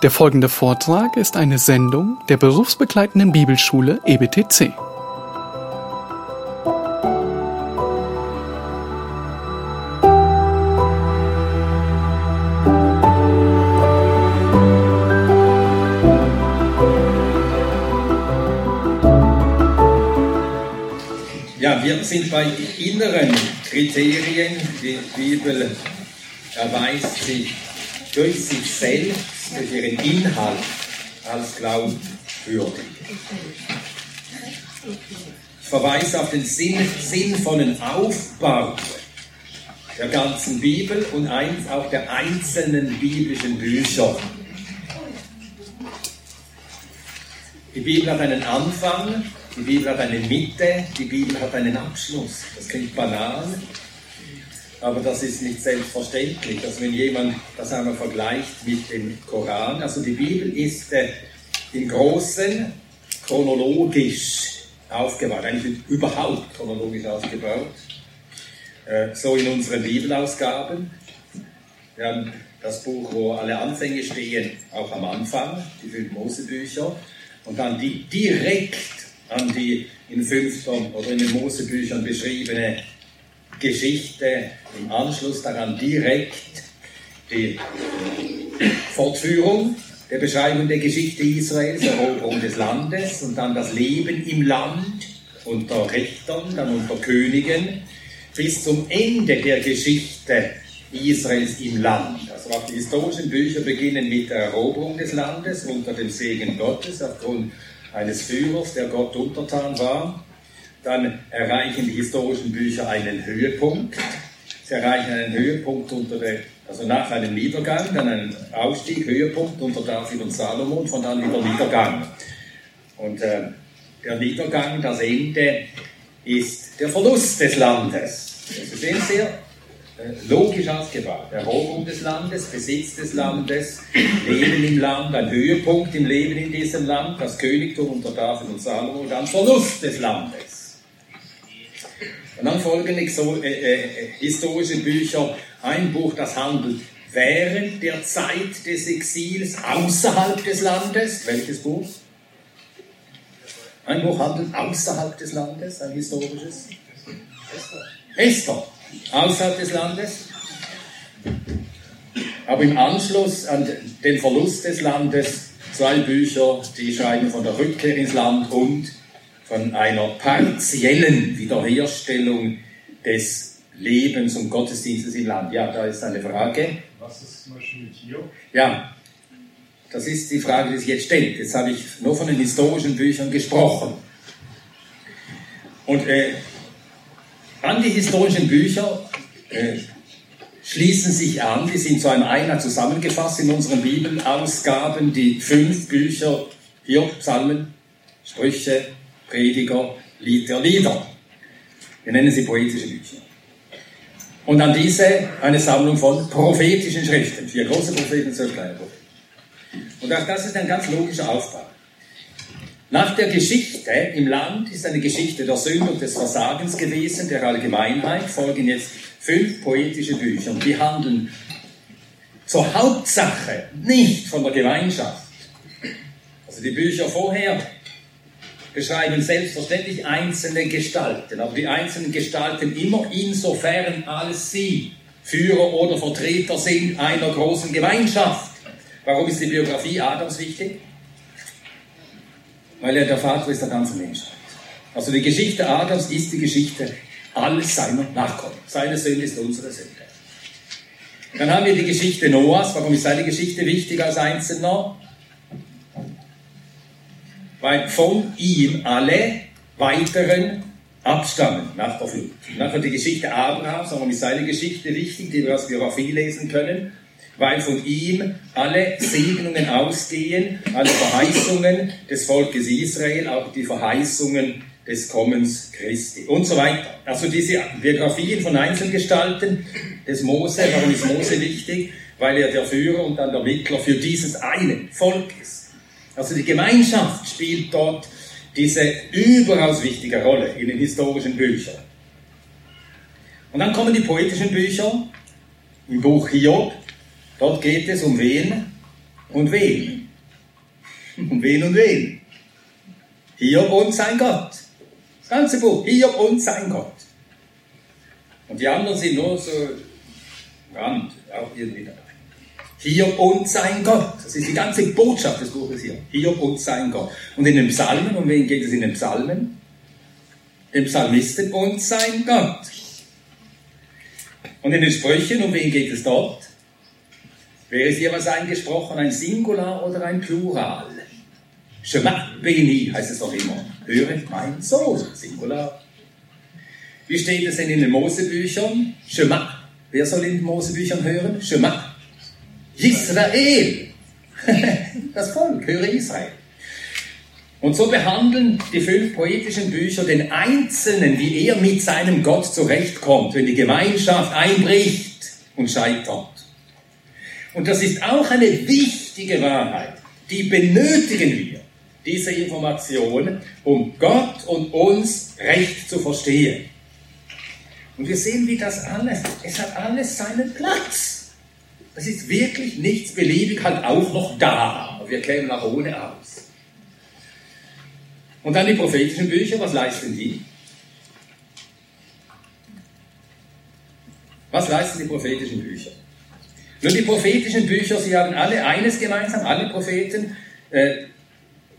Der folgende Vortrag ist eine Sendung der berufsbegleitenden Bibelschule EBTC. Ja, wir sind bei inneren Kriterien. Die Bibel erweist sich durch sich selbst, durch ihren Inhalt als glaubwürdig. Ich verweise auf den Sinn, sinnvollen Aufbau der ganzen Bibel und auch der einzelnen biblischen Bücher. Die Bibel hat einen Anfang, die Bibel hat eine Mitte, die Bibel hat einen Abschluss. Das klingt banal, aber das ist nicht selbstverständlich. Also wenn jemand das einmal vergleicht mit dem Koran, also die Bibel ist äh, im Großen chronologisch aufgebaut, eigentlich überhaupt chronologisch aufgebaut. Äh, so in unseren Bibelausgaben. Wir haben das Buch, wo alle Anfänge stehen, auch am Anfang, die fünf Mosebücher. Und dann die direkt an die in fünften oder in den Mosebüchern beschriebene Geschichte, im Anschluss daran direkt die Fortführung der Beschreibung der Geschichte Israels, Eroberung des Landes und dann das Leben im Land unter Richtern, dann unter Königen, bis zum Ende der Geschichte Israels im Land. Also auch die historischen Bücher beginnen mit der Eroberung des Landes unter dem Segen Gottes aufgrund eines Führers, der Gott untertan war. Dann erreichen die historischen Bücher einen Höhepunkt. Sie erreichen einen Höhepunkt unter der, also nach einem Niedergang, dann einen Aufstieg, Höhepunkt unter David und Salomon, von dann wieder Niedergang. Und äh, der Niedergang, das Ende, ist der Verlust des Landes. Das ist sehr, sehr äh, logisch ausgebaut. Eroberung des Landes, Besitz des Landes, Leben im Land, ein Höhepunkt im Leben in diesem Land, das Königtum unter David und Salomo, dann Verlust des Landes. Und dann folgen äh, äh, historische Bücher, ein Buch, das handelt während der Zeit des Exils außerhalb des Landes. Welches Buch? Ein Buch handelt außerhalb des Landes, ein historisches. Esther. Außerhalb des Landes. Aber im Anschluss an den Verlust des Landes zwei Bücher, die schreiben von der Rückkehr ins Land und von einer partiellen Wiederherstellung des Lebens und Gottesdienstes im Land. Ja, da ist eine Frage. Was ist zum Beispiel mit hier? Ja, das ist die Frage, die sich jetzt stellt. Jetzt habe ich nur von den historischen Büchern gesprochen. Und äh, an die historischen Bücher äh, schließen sich an, die sind zu einem Einheit zusammengefasst in unseren Bibelausgaben, die fünf Bücher, hier Psalmen, Sprüche, Prediger, Lied der Lieder. Wir nennen sie poetische Bücher. Und an diese eine Sammlung von prophetischen Schriften. Vier große Propheten, zwölf kleine Propheten. Und auch das ist ein ganz logischer Aufbau. Nach der Geschichte im Land ist eine Geschichte der Sünde und des Versagens gewesen, der Allgemeinheit, folgen jetzt fünf poetische Bücher. Und die handeln zur Hauptsache nicht von der Gemeinschaft. Also die Bücher vorher beschreiben selbstverständlich einzelne Gestalten, aber die einzelnen Gestalten immer insofern als sie Führer oder Vertreter sind einer großen Gemeinschaft. Warum ist die Biografie Adams wichtig? Weil er der Vater ist der ganzen Menschheit. Also die Geschichte Adams ist die Geschichte all seiner Nachkommen. Seine Sünde ist unsere Sünde. Dann haben wir die Geschichte Noahs. Warum ist seine Geschichte wichtig als Einzelner? Weil von ihm alle weiteren abstammen nach der Flut. Nachher die Geschichte Abrahams, warum ist seine Geschichte wichtig, die wir aus Biografie lesen können? Weil von ihm alle Segnungen ausgehen, alle Verheißungen des Volkes Israel, auch die Verheißungen des Kommens Christi und so weiter. Also diese Biografien von Einzelgestalten des Mose, warum ist Mose wichtig? Weil er der Führer und dann der Mittler für dieses eine Volk ist. Also die Gemeinschaft spielt dort diese überaus wichtige Rolle in den historischen Büchern. Und dann kommen die poetischen Bücher im Buch Hiob. Dort geht es um wen? und wen? Und wen und wen? Hiob und sein Gott. Das ganze Buch, Hiob und sein Gott. Und die anderen sind nur so Rand, auch irgendwie dabei. Hiob und sein Gott. Das ist die ganze Botschaft des Buches hier. Hiob und sein Gott. Und in den Psalmen, um wen geht es in den Psalmen? Den Psalmisten und sein Gott. Und in den Sprüchen, um wen geht es dort? Wäre es jeweils eingesprochen, ein Singular oder ein Plural? Shema Beni heißt es doch immer. Höre mein Sohn, Singular. Wie steht es denn in den Mosebüchern? Shema. Wer soll in den Mosebüchern hören? Shema. Israel. Das Volk, höre Israel. Und so behandeln die fünf poetischen Bücher den Einzelnen, wie er mit seinem Gott zurechtkommt, wenn die Gemeinschaft einbricht und scheitert. Und das ist auch eine wichtige Wahrheit. Die benötigen wir, diese Information, um Gott und uns recht zu verstehen. Und wir sehen, wie das alles, es hat alles seinen Platz. Es ist wirklich nichts beliebig halt auch noch da. Wir kämen auch ohne aus. Und dann die prophetischen Bücher, was leisten die? Was leisten die prophetischen Bücher? Nun, die prophetischen Bücher, sie haben alle eines gemeinsam, alle Propheten. Äh,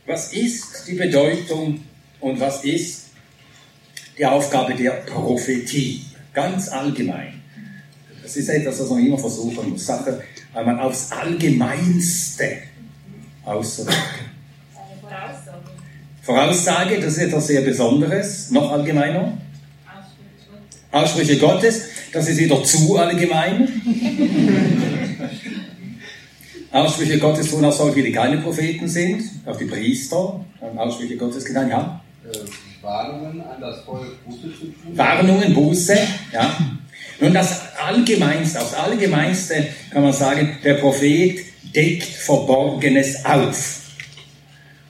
was ist die Bedeutung und was ist die Aufgabe der Prophetie? Ganz allgemein. Das ist etwas, was man immer versuchen muss, Sache einmal aufs Allgemeinste auszudrücken. Voraussage. Voraussage, das ist etwas sehr Besonderes, noch allgemeiner. Aussprüche Gottes, das ist wieder zu allgemein. Aussprüche Gottes tun auch solche, die keine Propheten sind, auch die Priester, Aussprüche Gottes getan, ja. Äh, Warnungen an das Volk, Buße zu tun. Warnungen, Buße, ja. Nun, das Allgemeinste, aufs Allgemeinste kann man sagen, der Prophet deckt Verborgenes auf.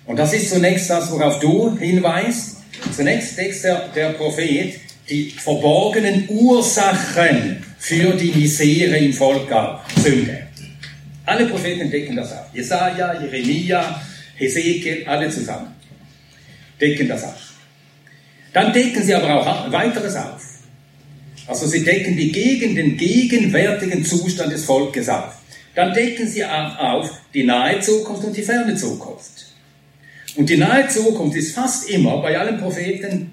Und das ist zunächst das, worauf du hinweist. Zunächst deckt der, der Prophet die verborgenen Ursachen für die Misere im Volk auf. Sünde. Alle Propheten decken das auf. Jesaja, Jeremia, Hesekiel, alle zusammen decken das auf. Dann decken sie aber auch weiteres auf. Also sie decken die gegen den gegenwärtigen Zustand des Volkes auf. Dann decken sie auch auf die nahe Zukunft und die ferne Zukunft. Und die nahe Zukunft ist fast immer bei allen Propheten,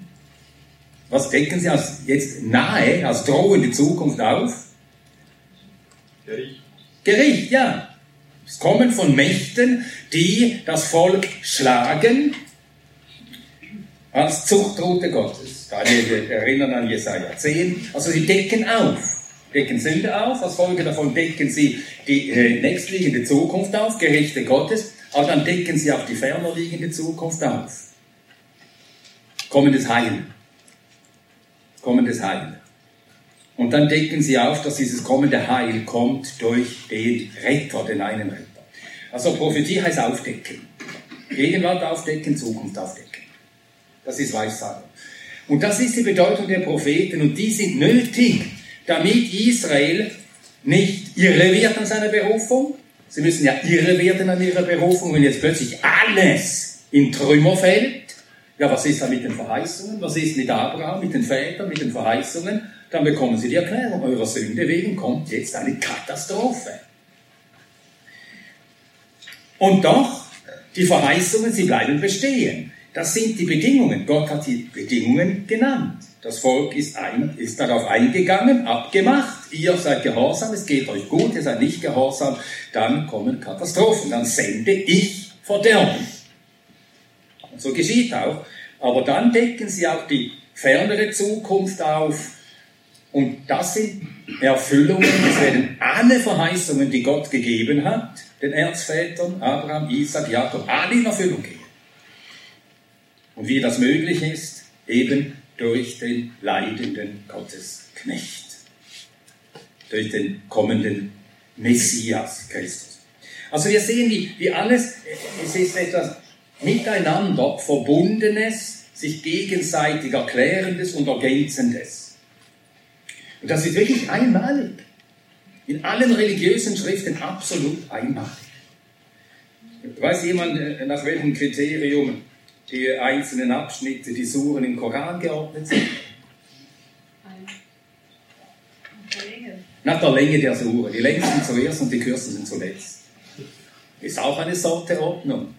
was decken sie als jetzt nahe, als drohende Zukunft auf? Gericht. Gericht, ja. Es kommen von Mächten, die das Volk schlagen, als Zuchtroute Gottes. Da wir erinnern an Jesaja 10. Also sie decken auf, decken Sünde auf, als Folge davon decken sie die äh, nächstliegende Zukunft auf, Gerichte Gottes, aber dann decken sie auch die ferner liegende Zukunft auf. Kommendes Heil. Kommendes Heil. Und dann decken sie auf, dass dieses kommende Heil kommt durch den Retter, den einen Retter. Also Prophetie heißt aufdecken. Gegenwart aufdecken, Zukunft aufdecken. Das ist Weissagung. Und das ist die Bedeutung der Propheten und die sind nötig, damit Israel nicht irre wird an seiner Berufung. Sie müssen ja irre werden an ihrer Berufung, wenn jetzt plötzlich alles in Trümmer fällt. Ja, was ist da mit den Verheißungen? Was ist mit Abraham, mit den Vätern, mit den Verheißungen? Dann bekommen sie die Erklärung, eurer Sünde wegen kommt jetzt eine Katastrophe. Und doch, die Verheißungen, sie bleiben bestehen. Das sind die Bedingungen. Gott hat die Bedingungen genannt. Das Volk ist, ein, ist darauf eingegangen, abgemacht. Ihr seid gehorsam, es geht euch gut, ihr seid nicht gehorsam. Dann kommen Katastrophen. Dann sende ich Verderben. Und so geschieht auch. Aber dann decken sie auch die fernere Zukunft auf. Und das sind Erfüllungen, es werden alle Verheißungen, die Gott gegeben hat, den Erzvätern, Abraham, Isaac, Jakob, alle in Erfüllung gehen. Und wie das möglich ist, eben durch den leidenden Gottesknecht, durch den kommenden Messias Christus. Also wir sehen, wie, wie alles, es ist etwas miteinander Verbundenes, sich gegenseitig Erklärendes und Ergänzendes. Und das ist wirklich einmalig. In allen religiösen Schriften absolut einmalig. Weiß jemand, äh, nach welchem Kriterium die einzelnen Abschnitte, die Suren im Koran geordnet sind? Nach der Länge der Sure. Die längsten zuerst und die kürzesten sind zuletzt. Ist auch eine Sorte Ordnung.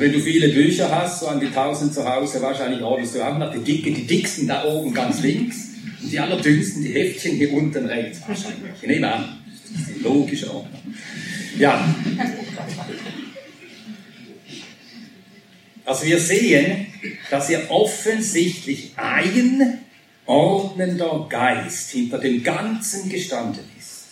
wenn du viele Bücher hast, so an die tausend zu Hause, wahrscheinlich ordnest du auch nach die dicke, die dicksten da oben ganz links und die allerdünnsten, die Heftchen hier unten rechts wahrscheinlich. Ich nehme an, das ist logische Ordnung. Ja. Also wir sehen, dass hier offensichtlich ein ordnender Geist hinter dem Ganzen gestanden ist.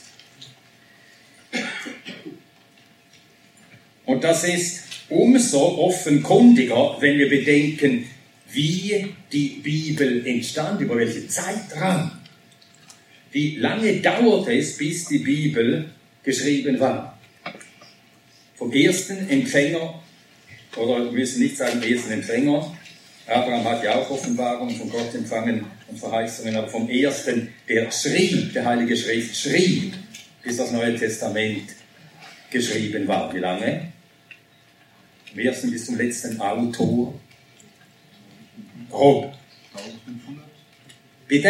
Und das ist umso offenkundiger, wenn wir bedenken, wie die Bibel entstand, über welche Zeitraum. Wie lange dauerte es, bis die Bibel geschrieben war? Vom ersten Empfänger, oder wir müssen nicht sagen ersten Empfänger, Abraham hat ja auch Offenbarungen von Gott empfangen und Verheißungen, aber vom ersten, der schrieb, der Heilige Schrift schrieb, bis das Neue Testament geschrieben war. Wie lange? Vom ersten bis zum letzten Autor. Grob. 1500? Bitte?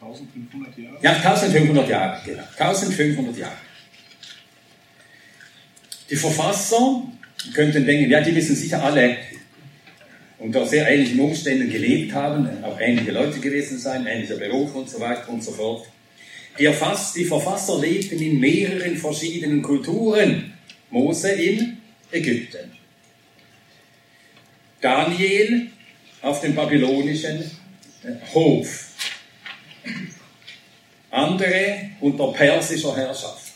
1500 Jahre? Ja, 1500 Jahre, genau. 1500 Jahre. Die Verfasser könnten denken, ja, die wissen sicher alle unter sehr ähnlichen Umständen gelebt haben, auch ähnliche Leute gewesen sein, ähnlicher Beruf und so weiter und so fort. Die, Erfass, die Verfasser lebten in mehreren verschiedenen Kulturen. Mose in Ägypten. Daniel auf dem babylonischen äh, Hof. Andere unter persischer Herrschaft.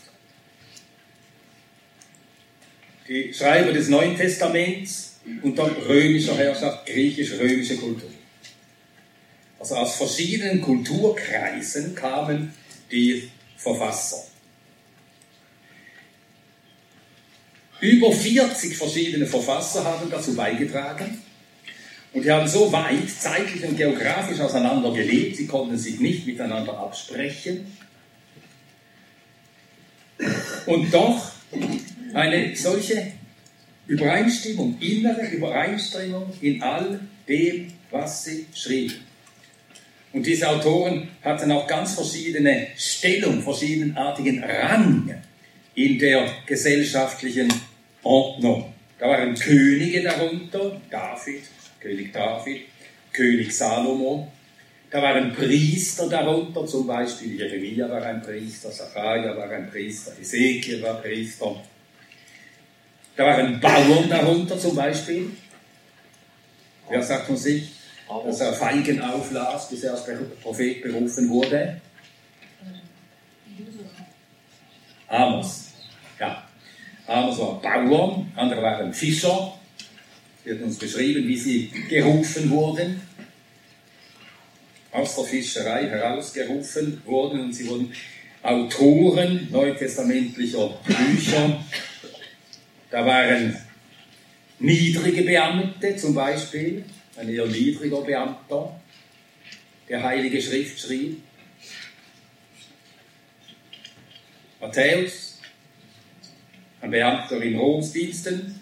Die Schreiber des Neuen Testaments unter römischer Herrschaft, griechisch-römische Kultur. Also aus verschiedenen Kulturkreisen kamen die Verfasser. Über 40 verschiedene Verfasser haben dazu beigetragen. Und die haben so weit zeitlich und geografisch auseinander gelebt, sie konnten sich nicht miteinander absprechen. Und doch eine solche Übereinstimmung, innere Übereinstimmung in all dem, was sie schrieben. Und diese Autoren hatten auch ganz verschiedene Stellung, verschiedenartigen Rang in der gesellschaftlichen Ordnung. Da waren Könige darunter, David, König David, König Salomo. Da waren Priester darunter, zum Beispiel Jeremia war ein Priester, Sacharja war ein Priester, Ezekiel war Priester. Da waren Bauern darunter zum Beispiel. Wer sagt von sich, dass er Feigen auflas, bis er als Prophet berufen wurde? Amos. Ja. Amos war Bauer, andere waren Fischer. Wird uns beschrieben, wie sie gerufen wurden. Aus der Fischerei herausgerufen wurden und sie wurden Autoren neutestamentlicher Bücher da waren niedrige Beamte zum Beispiel, ein eher niedriger Beamter, der Heilige Schrift schrieb. Matthäus, ein Beamter in Roms Diensten.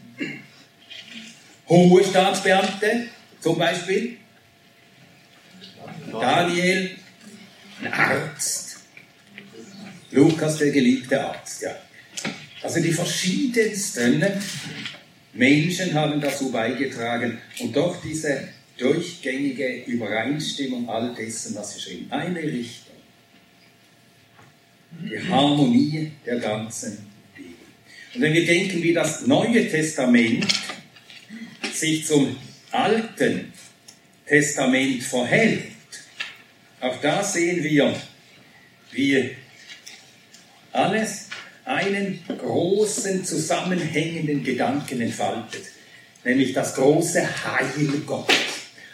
Hohe Staatsbeamte, zum Beispiel. Daniel, ein Arzt. Lukas, der geliebte Arzt, ja. Also die verschiedensten Menschen haben dazu beigetragen und doch diese durchgängige Übereinstimmung all dessen, was sie schrieben. Eine Richtung. Die Harmonie der ganzen Bibel. Und wenn wir denken, wie das Neue Testament sich zum Alten Testament verhält, auch da sehen wir, wie alles einen großen zusammenhängenden Gedanken entfaltet, nämlich das große Heil Gottes.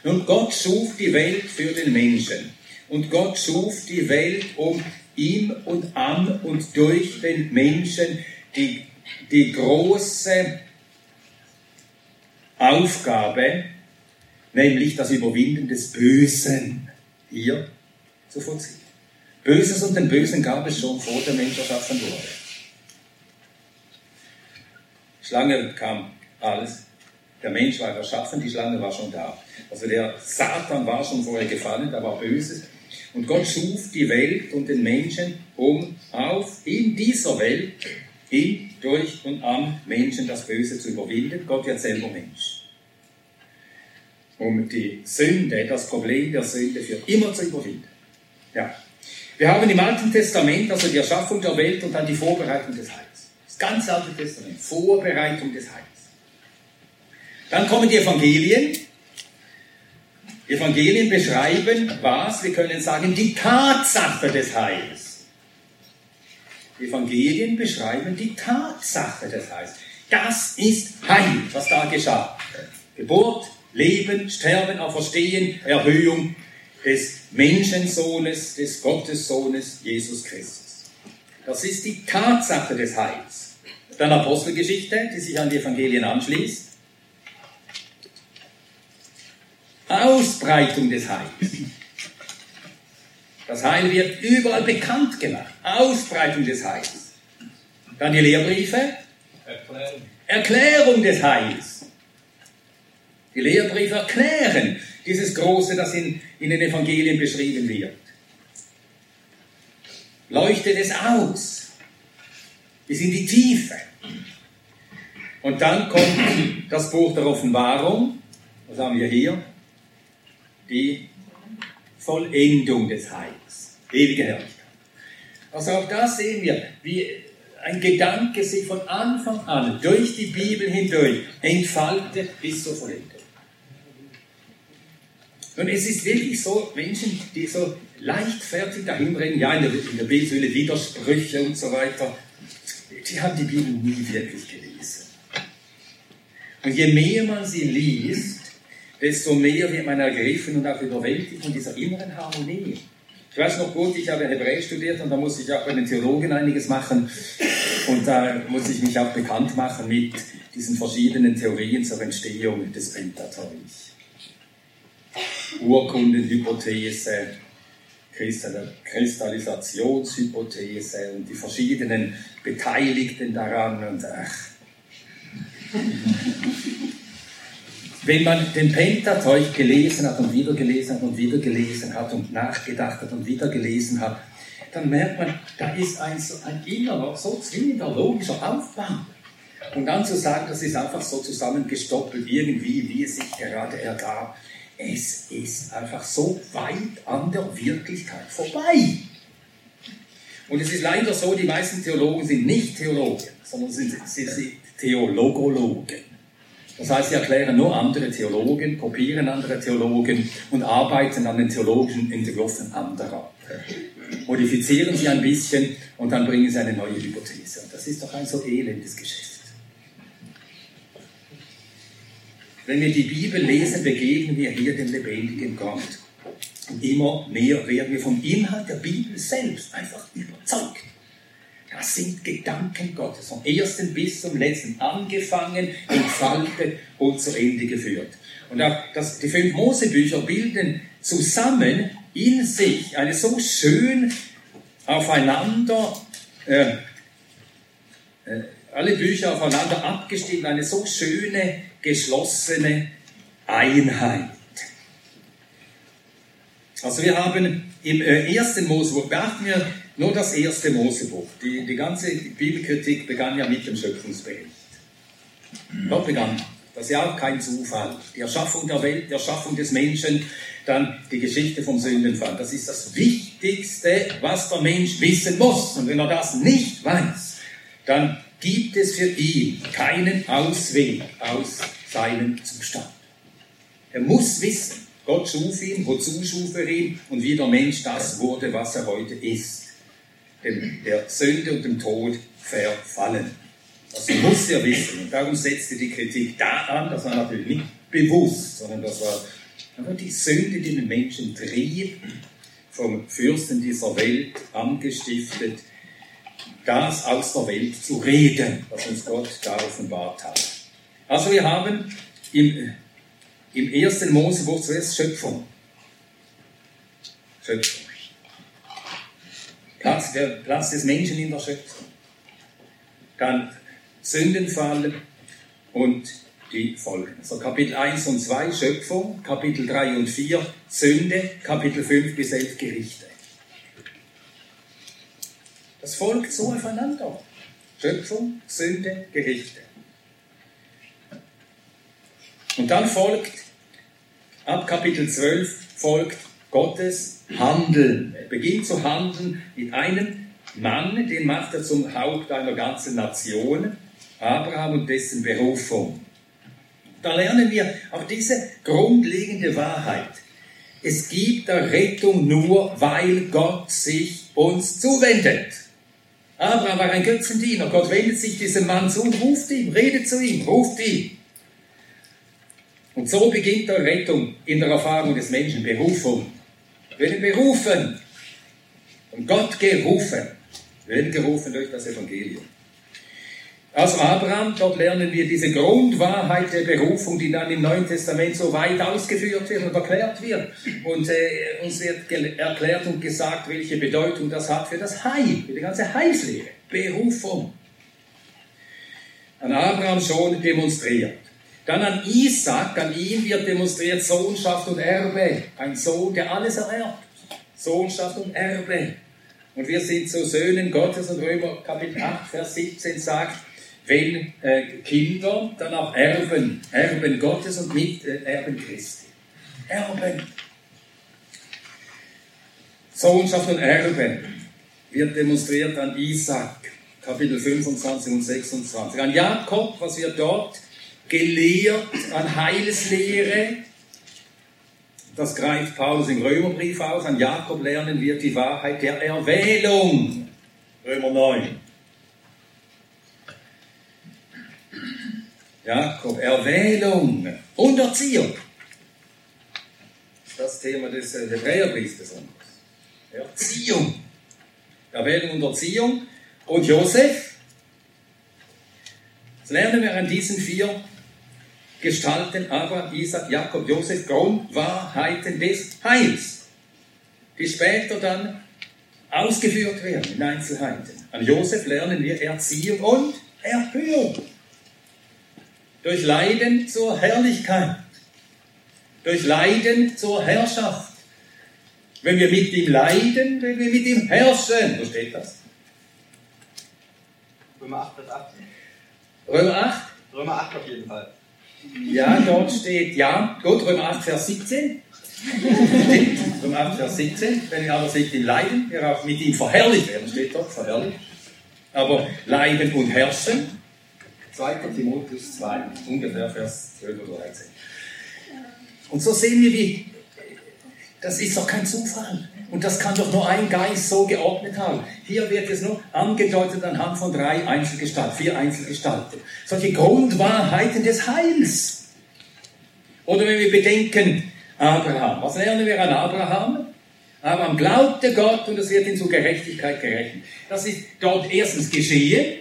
Und Gott schuf die Welt für den Menschen. Und Gott schuf die Welt, um ihm und an und durch den Menschen die, die große Aufgabe, nämlich das Überwinden des Bösen, hier zu vollziehen. Böses und den Bösen gab es schon vor der Mensch erschaffen wurde. Schlange kam alles. Der Mensch war erschaffen, die Schlange war schon da. Also der Satan war schon vorher gefallen, da war Böses. Und Gott schuf die Welt und den Menschen, um auf in dieser Welt, in, durch und am Menschen das Böse zu überwinden. Gott wird selber Mensch. Um die Sünde, das Problem der Sünde für immer zu überwinden. Ja. Wir haben im Alten Testament also die Erschaffung der Welt und dann die Vorbereitung des Heils. Das ganze Alte Testament, Vorbereitung des Heils. Dann kommen die Evangelien. Die Evangelien beschreiben was? Wir können sagen, die Tatsache des Heils. Die Evangelien beschreiben die Tatsache des Heils. Das ist Heil, was da geschah. Geburt, Leben, Sterben, Auferstehen, Erhöhung des Menschensohnes, des Gottessohnes Jesus Christus. Das ist die Tatsache des Heils. Dann Apostelgeschichte, die sich an die Evangelien anschließt. Ausbreitung des Heils. Das Heil wird überall bekannt gemacht. Ausbreitung des Heils. Dann die Lehrbriefe. Erklärung. Erklärung des Heils. Die Lehrbriefe erklären dieses Große, das in, in den Evangelien beschrieben wird. Leuchtet es aus. Bis in die Tiefe. Und dann kommt das Buch der Offenbarung. Was haben wir hier? die Vollendung des Heils, ewige Herrlichkeit. Also auch da sehen wir, wie ein Gedanke sich von Anfang an durch die Bibel hindurch entfaltet bis zur Vollendung. Und es ist wirklich so, Menschen, die so leichtfertig dahinrennen, ja, in der, in der Bibel Widersprüche und so weiter, die haben die Bibel nie wirklich gelesen. Und je mehr man sie liest, desto mehr wird man ergriffen und auch überwältigt von dieser inneren Harmonie. Ich weiß noch gut, ich habe Hebräisch studiert und da muss ich auch bei den Theologen einiges machen und da muss ich mich auch bekannt machen mit diesen verschiedenen Theorien zur Entstehung des Pentateuch. Urkundenhypothese, Kristallisationshypothese und die verschiedenen Beteiligten daran und ach. Wenn man den Pentateuch gelesen hat und wieder gelesen hat und wieder gelesen hat und nachgedacht hat und wieder gelesen hat, dann merkt man, da ist ein, ein innerer, so zwingender logischer Aufbau. Und dann zu sagen, das ist einfach so zusammengestoppelt, irgendwie, wie es sich gerade ergab, es ist einfach so weit an der Wirklichkeit vorbei. Und es ist leider so, die meisten Theologen sind nicht Theologen, sondern sie sind Theologologen. Das heißt, sie erklären nur andere Theologen, kopieren andere Theologen und arbeiten an den theologischen Entwürfen anderer. Modifizieren sie ein bisschen und dann bringen sie eine neue Hypothese. Und das ist doch ein so elendes Geschäft. Wenn wir die Bibel lesen, begegnen wir hier dem lebendigen Gott. Und immer mehr werden wir vom Inhalt der Bibel selbst einfach überzeugt. Das sind Gedanken Gottes, vom ersten bis zum letzten, angefangen, entfaltet und zu Ende geführt. Und auch das, die fünf Mosebücher bilden zusammen in sich eine so schön aufeinander, äh, äh, alle Bücher aufeinander abgestimmt, eine so schöne, geschlossene Einheit. Also wir haben im äh, ersten Mosebuch, beachten wir nur das erste Mosebuch. Die, die ganze Bibelkritik begann ja mit dem Schöpfungsbericht. Dort begann das ist ja auch kein Zufall. Die Erschaffung der Welt, die Erschaffung des Menschen, dann die Geschichte vom Sündenfall. Das ist das Wichtigste, was der Mensch wissen muss. Und wenn er das nicht weiß, dann gibt es für ihn keinen Ausweg aus seinem Zustand. Er muss wissen, Gott schuf ihn, wozu schuf er ihn und wie der Mensch das wurde, was er heute ist dem, der Sünde und dem Tod verfallen. Das muss er wissen. Und darum setzte die Kritik da an, das war natürlich nicht bewusst, sondern das war die Sünde, die den Menschen trieb, vom Fürsten dieser Welt angestiftet, das aus der Welt zu reden, was uns Gott da offenbart hat. Also wir haben im, im ersten Mosebuch zuerst Schöpfung. Schöpfung. Platz, der Platz des Menschen in der Schöpfung. Dann Sündenfall und die Folgen. Also Kapitel 1 und 2 Schöpfung, Kapitel 3 und 4 Sünde, Kapitel 5 bis 11 Gerichte. Das folgt so aufeinander. Schöpfung, Sünde, Gerichte. Und dann folgt, ab Kapitel 12 folgt Gottes Handeln. Er beginnt zu handeln mit einem Mann, den macht er zum Haupt einer ganzen Nation, Abraham und dessen Berufung. Da lernen wir auch diese grundlegende Wahrheit. Es gibt der Rettung nur, weil Gott sich uns zuwendet. Abraham war ein Götzendiener. Gott wendet sich diesem Mann zu und ruft ihn, redet zu ihm, ruft ihn. Und so beginnt der Rettung in der Erfahrung des Menschen, Berufung. Wir werden berufen, von Gott gerufen. Wir werden gerufen durch das Evangelium. Aus Abraham, dort lernen wir diese Grundwahrheit der Berufung, die dann im Neuen Testament so weit ausgeführt wird und erklärt wird. Und äh, uns wird erklärt und gesagt, welche Bedeutung das hat für das Heil, für die ganze Heilslehre. Berufung. An Abraham schon demonstriert. Dann an Isaac, an ihm wird demonstriert Sohnschaft und Erbe. Ein Sohn, der alles ererbt. Sohnschaft und Erbe. Und wir sind so Söhnen Gottes und Römer Kapitel 8, Vers 17 sagt, wenn äh, Kinder dann auch Erben, Erben Gottes und mit äh, Erben Christi. Erben. Sohnschaft und Erben wird demonstriert an Isaac, Kapitel 25 und 26. An Jakob, was wird dort gelehrt an Heilslehre, das greift Paulus im Römerbrief aus. An Jakob lernen wir die Wahrheit der Erwählung. Römer 9. Jakob, Erwählung und Erziehung. Das Thema des äh, Hebräerbriefs besonders. Erziehung. Erwählung und Erziehung. Und Josef. Das lernen wir an diesen vier Gestalten Abraham, Isaac, Jakob, Josef Grundwahrheiten des Heils, die später dann ausgeführt werden in Einzelheiten. An Josef lernen wir Erziehung und Erhöhung. Durch Leiden zur Herrlichkeit. Durch Leiden zur Herrschaft. Wenn wir mit ihm leiden, wenn wir mit ihm herrschen. Wo steht das? Römer 8, Vers 18. Römer 8? Römer 8 auf jeden Fall. Ja, dort steht, ja, gut, Römer 8, Vers 17. Stimmt, Römer 8, Vers 17. Wenn wir aber sind im Leiden, wir auch mit ihm verherrlicht werden, steht dort, verherrlicht. Aber Leiden und Herrschen, 2. Timotheus 2, ungefähr Vers 12 oder 13. Und so sehen wir, wie, das ist doch kein Zufall. Und das kann doch nur ein Geist so geordnet haben. Hier wird es nur angedeutet anhand von drei Einzelgestalten, vier Einzelgestalten. Solche Grundwahrheiten des Heils. Oder wenn wir bedenken, Abraham. Was lernen wir an Abraham? Abraham glaubte Gott und es wird ihm zur Gerechtigkeit gerechnet. Das ist dort erstens geschehen,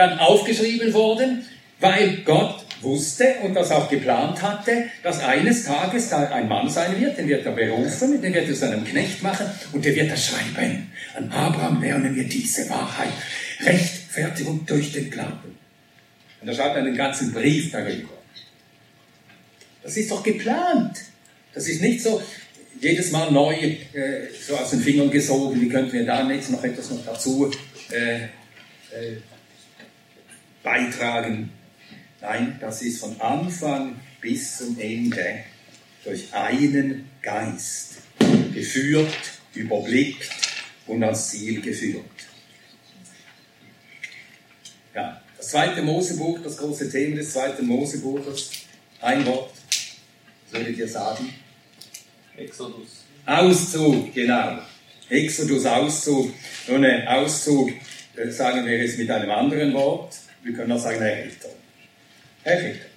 dann aufgeschrieben worden, weil Gott wusste und das auch geplant hatte, dass eines Tages da ein Mann sein wird, den wird er berufen, den wird er zu einem Knecht machen und der wird er schreiben. An Abraham lernen wir diese Wahrheit. Rechtfertigung durch den Glauben. Und er schreibt einen ganzen Brief darüber. Das ist doch geplant. Das ist nicht so jedes Mal neu äh, so aus den Fingern gesogen, wie könnten wir da jetzt noch etwas noch dazu äh, äh, beitragen. Nein, das ist von Anfang bis zum Ende durch einen Geist geführt, überblickt und ans Ziel geführt. Ja, das zweite Mosebuch, das große Thema des zweiten Mosebuches, ein Wort, was würdet ihr sagen? Exodus. Auszug, genau. Exodus, Auszug. Nun, ein Auszug, äh, sagen wir es mit einem anderen Wort. Wir können auch sagen Errettung. Errettung.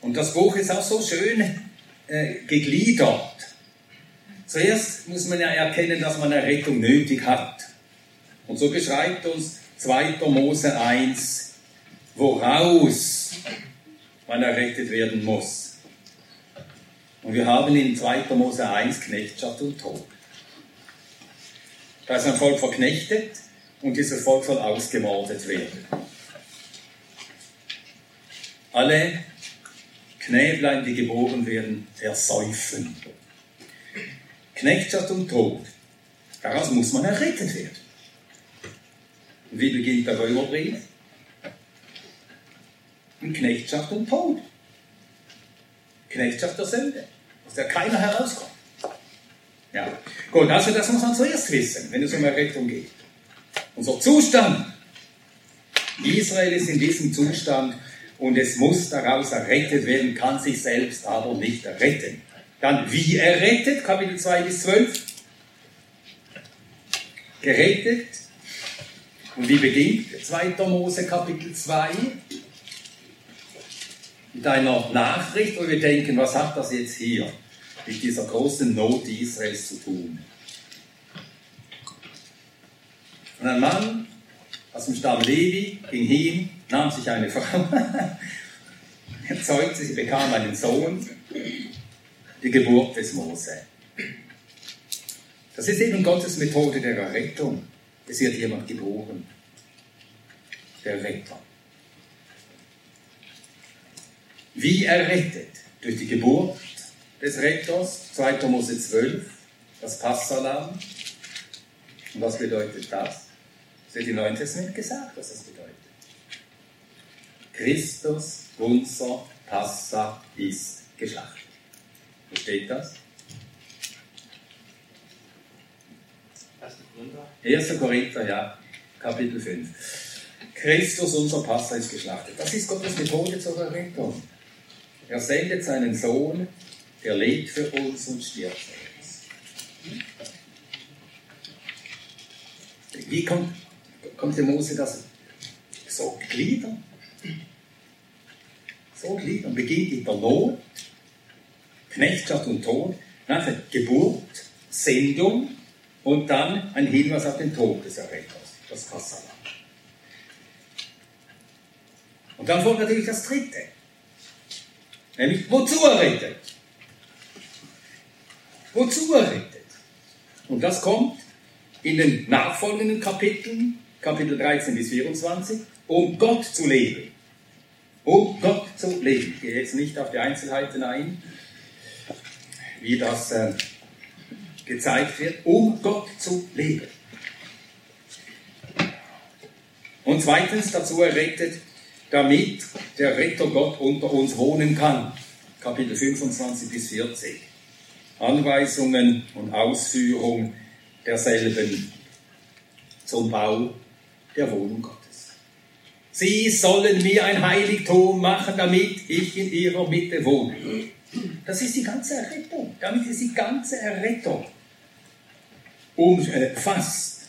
Und das Buch ist auch so schön äh, gegliedert. Zuerst muss man ja erkennen, dass man Errettung nötig hat. Und so beschreibt uns 2. Mose 1, woraus man errettet werden muss. Und wir haben in 2. Mose 1 Knechtschaft und Tod. Da ist ein Volk verknechtet und dieses Volk soll ausgemordet werden. Alle Knäblein, die geboren werden, ersäufen. Knechtschaft und Tod. Daraus muss man errettet werden. Und wie beginnt der Römerbrief? In Knechtschaft und Tod. Knechtschaft der Sünde, aus der keiner herauskommt. Ja, gut, also das muss man zuerst wissen, wenn es um Errettung geht. Unser Zustand. Israel ist in diesem Zustand und es muss daraus errettet werden, kann sich selbst aber nicht erretten. Dann wie errettet, Kapitel 2 bis 12. Gerettet. Und wie beginnt 2. Mose Kapitel 2? Mit einer Nachricht, wo wir denken, was hat das jetzt hier mit dieser großen Not Israels zu tun? Und ein Mann aus dem Stamm Levi ging hin, nahm sich eine Frau, erzeugte sie, bekam einen Sohn, die Geburt des Mose. Das ist eben Gottes Methode der Errettung. Es wird jemand geboren. Der Retter. Wie errettet? Durch die Geburt des Retters, 2. Mose 12, das Passalam. Und was bedeutet das? Es wird im Neuen Testament gesagt, was das bedeutet. Christus, unser Passa, ist geschlachtet. Wo steht das? 1. Korinther. 1. Korinther, ja, Kapitel 5. Christus, unser Passa, ist geschlachtet. Das ist Gottes Methode zur Errettung. Er sendet seinen Sohn, der lebt für uns und stirbt für uns. Wie kommt, kommt der Mose das so gliedern? So gliedern. Beginnt mit der Not, Knechtschaft und Tod, nachher Geburt, Sendung und dann ein Hinweis auf den Tod des Erretters, das Kassalam. Und dann folgt natürlich das Dritte. Nämlich, wozu errettet? Wozu errettet? Und das kommt in den nachfolgenden Kapiteln, Kapitel 13 bis 24, um Gott zu leben. Um Gott zu leben. Ich gehe jetzt nicht auf die Einzelheiten ein, wie das äh, gezeigt wird, um Gott zu leben. Und zweitens dazu errettet, damit der Retter Gott unter uns wohnen kann. Kapitel 25 bis 40. Anweisungen und Ausführung derselben zum Bau der Wohnung Gottes. Sie sollen mir ein Heiligtum machen, damit ich in ihrer Mitte wohne. Das ist die ganze Errettung. Damit ist die ganze Errettung umfasst.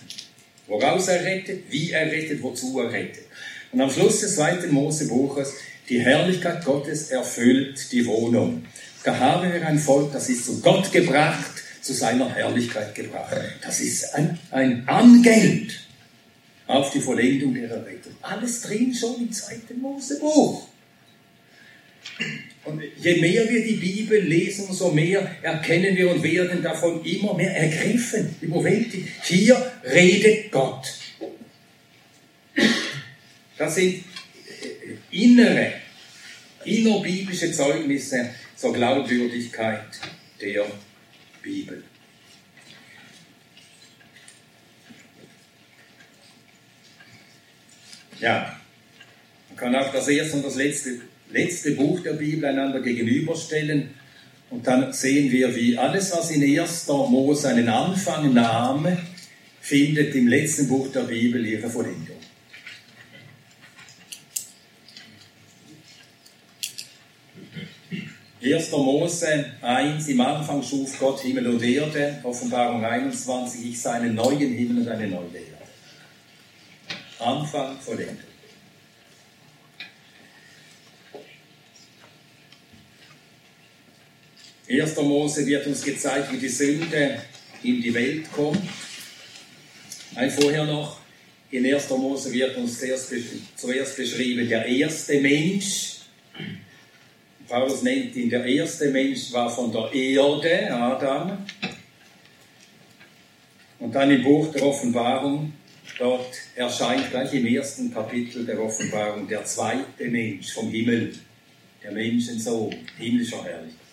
Woraus errettet, wie errettet, wozu errettet. Und am Schluss des zweiten Mosebuches, die Herrlichkeit Gottes erfüllt die Wohnung. Da haben wir ein Volk, das ist zu Gott gebracht, zu seiner Herrlichkeit gebracht. Das ist ein, ein Angeld auf die Vollendung der Errettung. Alles drin schon im zweiten Mosebuch. Und je mehr wir die Bibel lesen, umso mehr erkennen wir und werden davon immer mehr ergriffen, überwältigt. Hier redet Gott. Das sind innere, innerbiblische Zeugnisse zur Glaubwürdigkeit der Bibel. Ja, man kann auch das erste und das letzte, letzte Buch der Bibel einander gegenüberstellen und dann sehen wir, wie alles, was in 1. Mose einen Anfang nahm, findet im letzten Buch der Bibel ihre Vollendung. Erster Mose 1, im Anfang schuf Gott Himmel und Erde, Offenbarung 21, ich sah einen neuen Himmel und eine neue Erde. Anfang, Vollendung. Erster Mose wird uns gezeigt, wie die Sünde in die Welt kommt. Ein vorher noch, in 1. Mose wird uns zuerst, zuerst beschrieben, der erste Mensch, Paulus nennt ihn, der erste Mensch war von der Erde, Adam. Und dann im Buch der Offenbarung, dort erscheint gleich im ersten Kapitel der Offenbarung der zweite Mensch vom Himmel, der Menschensohn, himmlischer Herrlichkeit.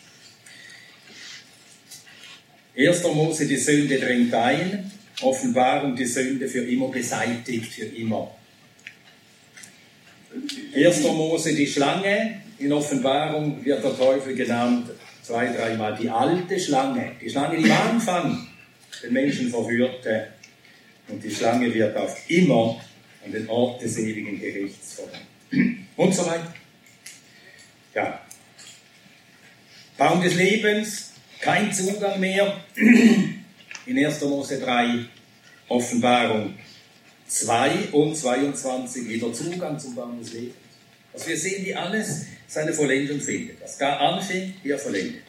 1. Mose, die Sünde drängt ein, Offenbarung, die Sünde für immer beseitigt, für immer. 1. Mose, die Schlange, in Offenbarung wird der Teufel genannt, zwei, dreimal, die alte Schlange, die Schlange, die am Anfang den Menschen verführte. Und die Schlange wird auf immer an den Ort des ewigen Gerichts kommen. Und so weiter. Ja. Baum des Lebens, kein Zugang mehr. In 1. Mose 3, Offenbarung 2 und 22 wieder Zugang zum Baum des Lebens. Also wir sehen, wie alles seine Vollendung findet. Das gar anfing, hier vollendet.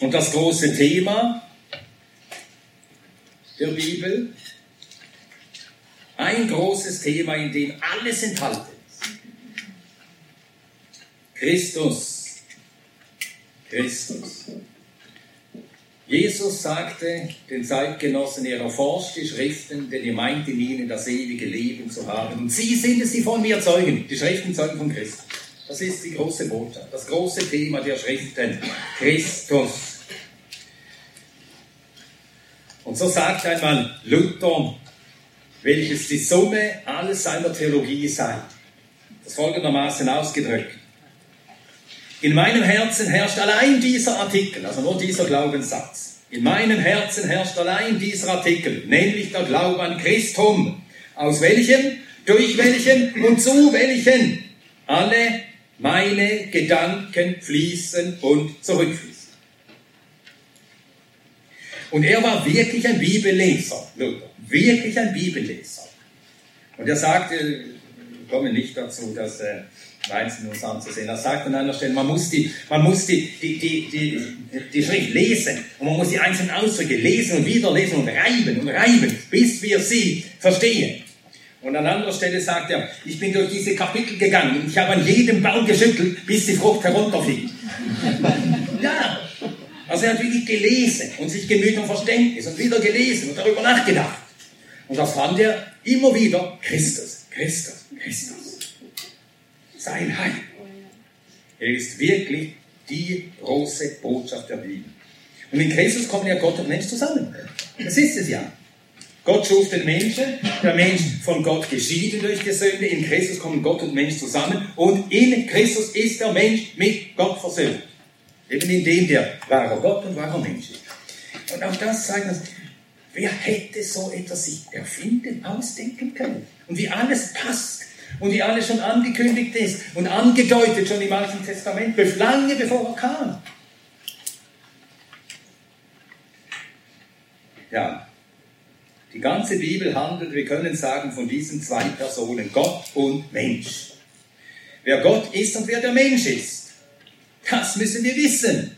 Und das große Thema der Bibel, ein großes Thema, in dem alles enthalten ist. Christus. Christus. Jesus sagte den Zeitgenossen, er erforscht die Schriften, denn ihr meint in ihnen das ewige Leben zu haben. Und sie sind es, die von mir zeugen. Die Schriften zeugen von Christus. Das ist die große Botschaft, das große Thema der Schriften. Christus. Und so sagt einmal Luther, welches die Summe alles seiner Theologie sei. Das folgendermaßen ausgedrückt. In meinem Herzen herrscht allein dieser Artikel, also nur dieser Glaubenssatz. In meinem Herzen herrscht allein dieser Artikel, nämlich der Glaube an Christum, aus welchem, durch welchen und zu welchen alle meine Gedanken fließen und zurückfließen. Und er war wirklich ein Bibelleser, Luther, wirklich ein Bibelleser. Und er sagte, ich komme nicht dazu, dass äh, einzeln uns anzusehen. Er sagt an einer Stelle, man muss, die, man muss die, die, die, die, die Schrift lesen und man muss die einzelnen Ausdrücke lesen und wieder lesen und reiben und reiben, bis wir sie verstehen. Und an anderer Stelle sagt er, ich bin durch diese Kapitel gegangen und ich habe an jedem Baum geschüttelt, bis die Frucht herunterfiel. ja, also er hat wirklich gelesen und sich gemüht um Verständnis und wieder gelesen und darüber nachgedacht. Und da fand er immer wieder Christus, Christus, Christus sein Heil. Er ist wirklich die große Botschaft der Bibel. Und in Christus kommen ja Gott und Mensch zusammen. Das ist es ja. Gott schuf den Menschen, der Mensch von Gott geschieden durch die Sünde. In Christus kommen Gott und Mensch zusammen und in Christus ist der Mensch mit Gott versöhnt. Eben in dem der wahre Gott und wahre Mensch ist. Und auch das zeigt uns, wer hätte so etwas sich erfinden, ausdenken können? Und wie alles passt und wie alles schon angekündigt ist und angedeutet schon im Alten Testament, lange bevor er kam. Ja, die ganze Bibel handelt, wir können sagen, von diesen zwei Personen, Gott und Mensch. Wer Gott ist und wer der Mensch ist, das müssen wir wissen.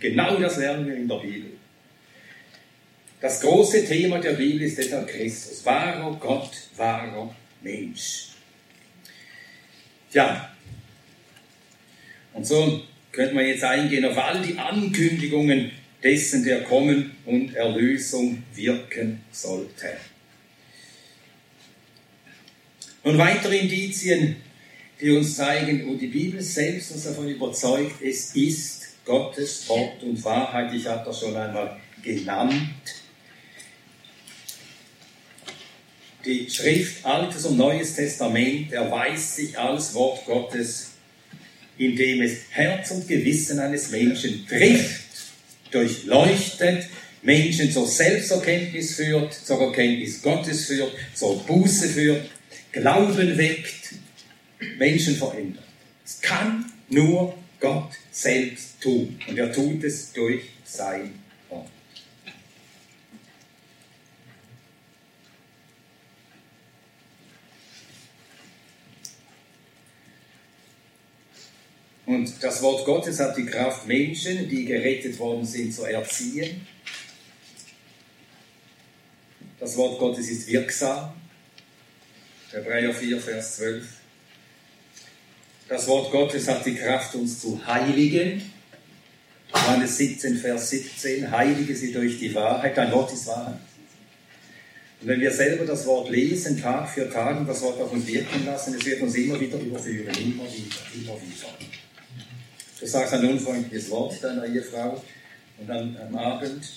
Genau das lernen wir in der Bibel. Das große Thema der Bibel ist deshalb Christus, wahrer Gott, wahrer Mensch. Ja, und so könnte man jetzt eingehen auf all die Ankündigungen dessen, der kommen und Erlösung wirken sollte. Und weitere Indizien, die uns zeigen, wo die Bibel selbst uns davon überzeugt, es ist Gottes Wort und Wahrheit. Ich habe das schon einmal genannt. Die Schrift Altes und Neues Testament erweist sich als Wort Gottes, indem es Herz und Gewissen eines Menschen trifft, durchleuchtet, Menschen zur Selbsterkenntnis führt, zur Erkenntnis Gottes führt, zur Buße führt, Glauben weckt, Menschen verändert. Es kann nur Gott selbst tun. Und er tut es durch sein Und das Wort Gottes hat die Kraft, Menschen, die gerettet worden sind, zu erziehen. Das Wort Gottes ist wirksam. Hebräer 4, Vers 12. Das Wort Gottes hat die Kraft, uns zu heiligen. Johannes 17, Vers 17. Heilige sie durch die Wahrheit. Dein Wort ist Wahrheit. Und wenn wir selber das Wort lesen, Tag für Tag, und das Wort auf uns wirken lassen, es wird uns immer wieder überführen. Immer wieder, immer wieder. Du sagst ein unfreundliches Wort deiner Ehefrau und dann am Abend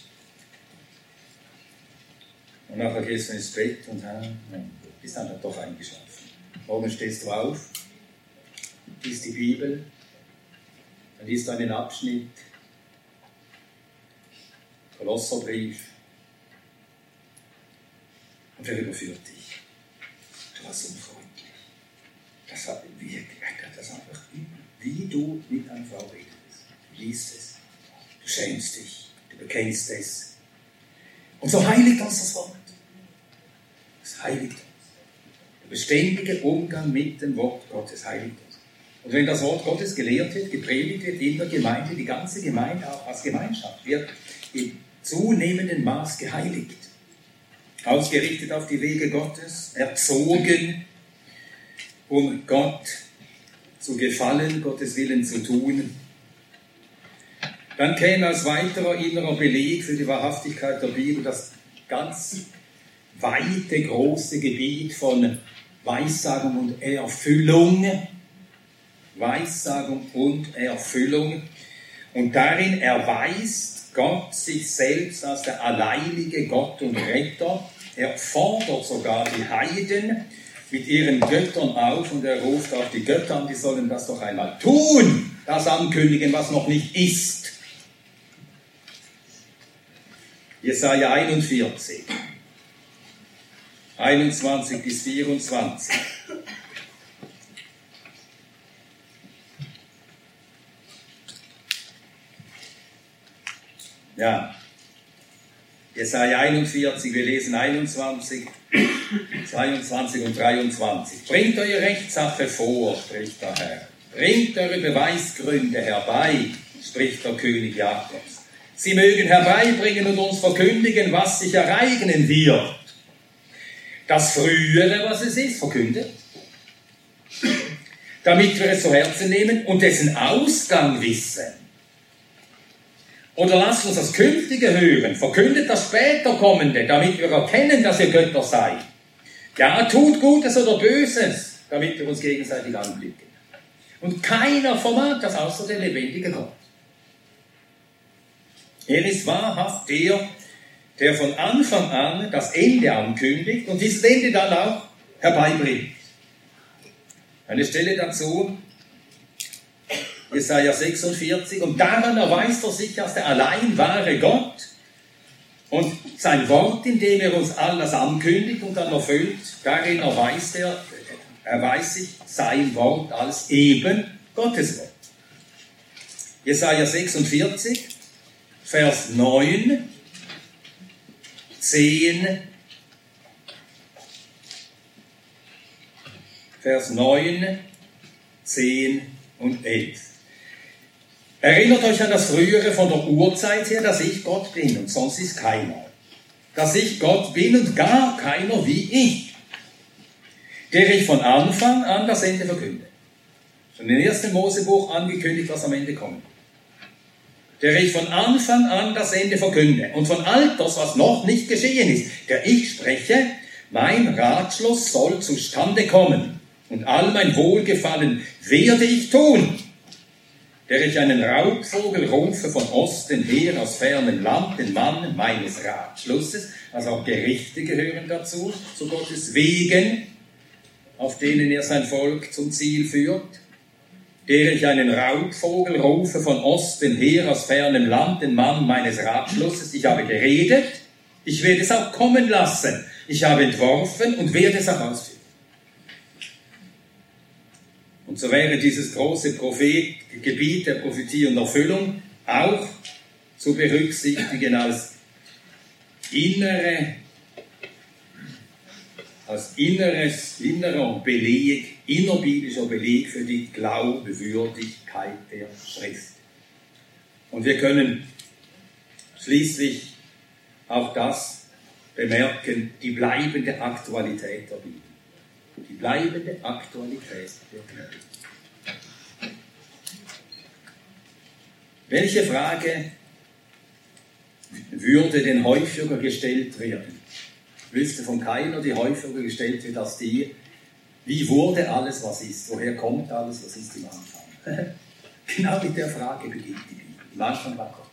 und nachher gehst du ins Bett und dann bist dann doch eingeschlafen. Morgen stehst du auf, liest die Bibel, dann liest du einen Abschnitt, Kolosserbrief, und er überführt dich. Du warst unfreundlich. Das hat wie, das einfach, wie du mit einer Frau redest. Du liest es, du schämst dich, du bekennst es. Und so heiligt uns das Wort. Es heiligt uns. Der beständige Umgang mit dem Wort Gottes heiligt uns. Und wenn das Wort Gottes gelehrt wird, gepredigt wird in der Gemeinde, die ganze Gemeinde auch als Gemeinschaft wird in zunehmendem Maß geheiligt. Ausgerichtet auf die Wege Gottes, erzogen, um Gott zu gefallen, Gottes Willen zu tun. Dann käme als weiterer innerer Beleg für die Wahrhaftigkeit der Bibel das ganz weite, große Gebiet von Weissagung und Erfüllung. Weissagung und Erfüllung. Und darin erweist Gott sich selbst als der alleinige Gott und Retter. Er fordert sogar die Heiden mit ihren Göttern auf und er ruft auch die Götter an, die sollen das doch einmal tun, das ankündigen, was noch nicht ist. Jesaja 41. 21 bis 24. Ja, Jesaja 41, wir lesen 21, 22 und 23. Bringt eure Rechtssache vor, spricht der Herr. Bringt eure Beweisgründe herbei, spricht der König Jakobs. Sie mögen herbeibringen und uns verkündigen, was sich ereignen wird das Frühere, was es ist, verkündet, damit wir es zu Herzen nehmen und dessen Ausgang wissen. Oder lasst uns das Künftige hören, verkündet das später Kommende, damit wir erkennen, dass ihr Götter seid. Ja, tut Gutes oder Böses, damit wir uns gegenseitig anblicken. Und keiner vermag das außer der lebendige Gott. Er ist wahrhaft der, der von Anfang an das Ende ankündigt und dieses Ende dann auch herbeibringt. Eine Stelle dazu, Jesaja 46, und daran erweist er sich als der allein wahre Gott und sein Wort, in dem er uns alles ankündigt und dann erfüllt, darin erweist er, erweist sich sein Wort als eben Gottes Wort. Jesaja 46, Vers 9, 10, Vers 9, 10 und 11. Erinnert euch an das Frühere von der Urzeit her, dass ich Gott bin und sonst ist keiner. Dass ich Gott bin und gar keiner wie ich. Der ich von Anfang an das Ende verkünde. Schon im ersten Mosebuch angekündigt, was am Ende kommt der ich von Anfang an das Ende verkünde und von all das, was noch nicht geschehen ist, der ich spreche, mein Ratschluss soll zustande kommen und all mein Wohlgefallen werde ich tun, der ich einen Raubvogel rufe von Osten her aus fernem Land, den Mann meines Ratschlusses, also auch Gerichte gehören dazu, zu Gottes Wegen, auf denen er sein Volk zum Ziel führt, der ich einen Raubvogel rufe von Osten her aus fernem Land, den Mann meines Ratschlusses. Ich habe geredet, ich werde es auch kommen lassen. Ich habe entworfen und werde es auch ausführen. Und so wäre dieses große Prophet, Gebiet der Prophetie und Erfüllung auch zu berücksichtigen als innere als inneres, innerer Beleg, innerbiblischer Beleg für die Glaubewürdigkeit der Schrift. Und wir können schließlich auch das bemerken, die bleibende Aktualität der Bibel. Die bleibende Aktualität der Bibel. Welche Frage würde denn häufiger gestellt werden? Wüsste von keiner, die häufiger gestellt wird als die, wie wurde alles, was ist? Woher kommt alles, was ist im Anfang? genau mit der Frage beginnt die Bibel. Im Anfang war Gott.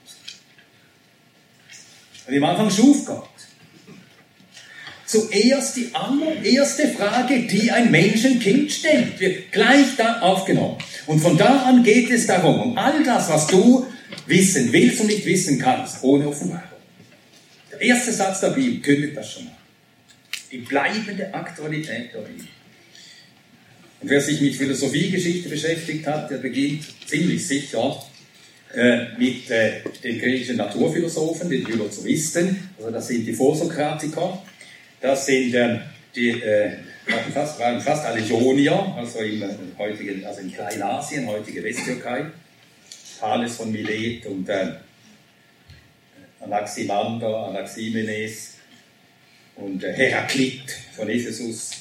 Und im Anfang schuf Gott. Zuerst die allererste Frage, die ein Menschenkind stellt, wird gleich da aufgenommen. Und von da an geht es darum, um all das, was du wissen willst und nicht wissen kannst, ohne Offenbarung. Der erste Satz der Bibel kündigt das schon mal. Die bleibende Aktualität der Bibel. Und wer sich mit Philosophiegeschichte beschäftigt hat, der beginnt ziemlich sicher äh, mit äh, den griechischen Naturphilosophen, den Philosophen, also das sind die Vorsokratiker, das sind ähm, die, äh, fast, waren fast alle Ionier, also im äh, heutigen, also in Kleinasien, heutige Westtürkei, Thales von Milet und äh, Anaximander, Anaximenes und äh, Heraklit von Ephesus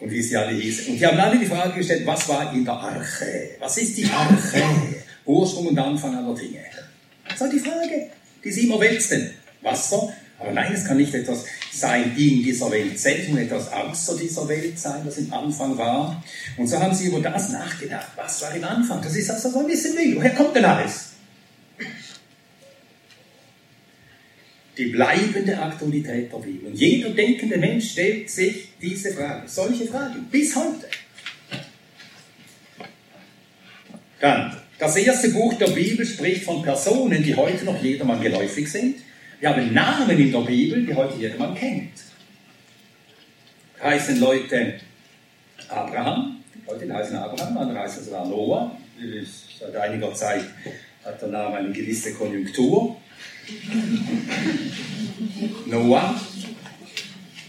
und wie sie alle hießen. Und die haben alle die Frage gestellt, was war in der Arche? Was ist die Arche? Ursprung und Anfang aller Dinge. Das war die Frage, die sie immer wälzten. Wasser? Aber nein, es kann nicht etwas sein in dieser Welt selbst, und etwas außer dieser Welt sein, das im Anfang war. Und so haben sie über das nachgedacht. Was war im Anfang? Das ist also so ein bisschen wild. Woher kommt denn alles? die bleibende Aktualität der Bibel. Und jeder denkende Mensch stellt sich diese Frage, solche Fragen, bis heute. Dann, das erste Buch der Bibel spricht von Personen, die heute noch jedermann geläufig sind. Wir haben Namen in der Bibel, die heute jedermann kennt. Heißen Leute Abraham, heute heißen Abraham, andere heißen sogar Noah. Seit einiger Zeit hat der Name eine gewisse Konjunktur. Noah.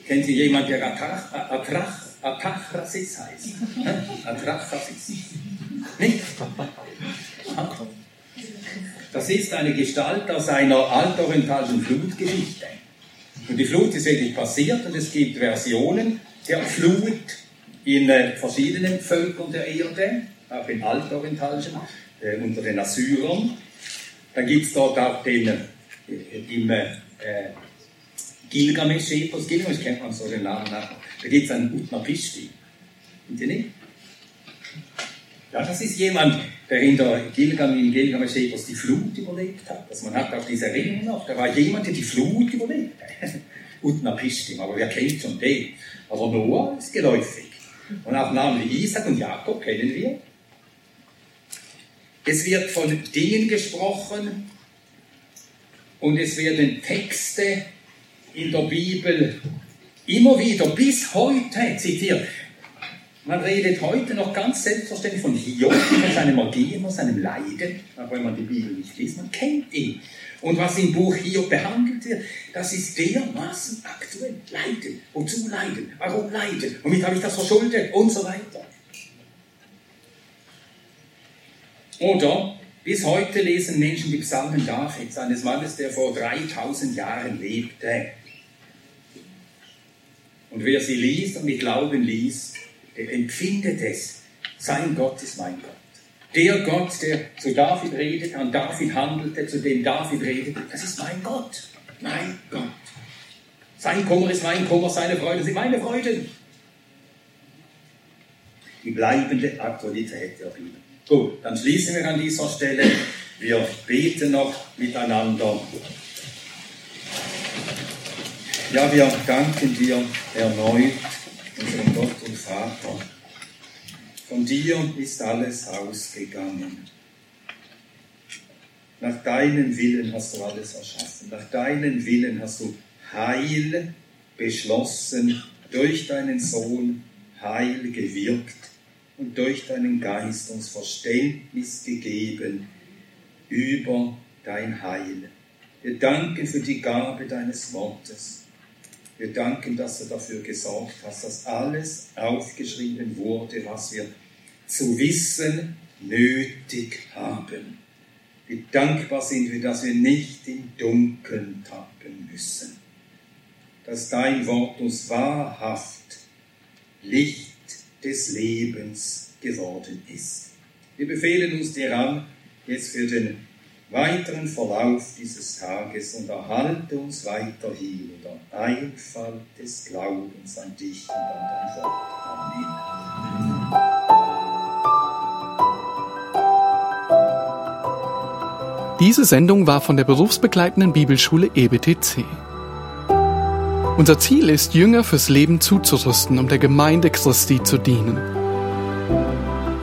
Kennen Sie jemanden, der Atrach, Atrach, Atrachasis heißt? Atrachasis. Nicht? Das ist eine Gestalt aus einer altorientalischen Flutgeschichte. Und die Flut ist wirklich passiert und es gibt Versionen der Flut in äh, verschiedenen Völkern der Erde, auch in altorientalischen, äh, unter den Assyrern. Dann gibt es dort auch den im äh, Gilgamesch-Epos, Gilgamesch kennt man so den Namen nach, da gibt es einen Utnapishti. Kennt ihr nicht? Ja, das ist jemand, der in der Gilgamesch, Gilgamesch-Epos die Flut überlebt hat. Also man hat auch diese Erinnerung noch, da war jemand, der die Flut überlebt hat. Utnapishtim, aber wer kennt schon den? Aber Noah ist geläufig. Und auch Namen wie Isaac und Jakob kennen wir. Es wird von Dingen gesprochen, und es werden Texte in der Bibel immer wieder bis heute zitiert. Man redet heute noch ganz selbstverständlich von Hiob, von seinem Ergehen, von seinem Leiden, auch wenn man die Bibel nicht liest, man kennt ihn. Und was im Buch Hiob behandelt wird, das ist dermaßen aktuell. Leiden. Wozu leiden? Warum leiden? Womit habe ich das verschuldet? Und so weiter. Oder bis heute lesen Menschen die Psalmen Davids, eines Mannes, der vor 3000 Jahren lebte. Und wer sie liest und mit Glauben liest, empfindet es. Sein Gott ist mein Gott. Der Gott, der zu David redet, an David handelte, zu dem David redet, das ist mein Gott. Mein Gott. Sein Kummer ist mein Kummer, seine Freude sind meine Freuden. Die bleibende Aktualität der Bibel. Gut, dann schließen wir an dieser Stelle. Wir beten noch miteinander. Ja, wir danken dir erneut, unserem Gott und Vater. Von dir ist alles ausgegangen. Nach deinem Willen hast du alles erschaffen. Nach deinem Willen hast du Heil beschlossen, durch deinen Sohn Heil gewirkt und durch deinen Geist uns Verständnis gegeben über dein Heil. Wir danken für die Gabe deines Wortes. Wir danken, dass du dafür gesorgt hast, dass alles aufgeschrieben wurde, was wir zu wissen nötig haben. Wie dankbar sind wir, dass wir nicht im Dunkeln tappen müssen. Dass dein Wort uns wahrhaft Licht des Lebens geworden ist. Wir befehlen uns dir an, jetzt für den weiteren Verlauf dieses Tages und erhalte uns weiterhin in der Einfalt des Glaubens an dich und an dein Wort. Amen. Diese Sendung war von der berufsbegleitenden Bibelschule EBTC. Unser Ziel ist, Jünger fürs Leben zuzurüsten, um der Gemeinde Christi zu dienen.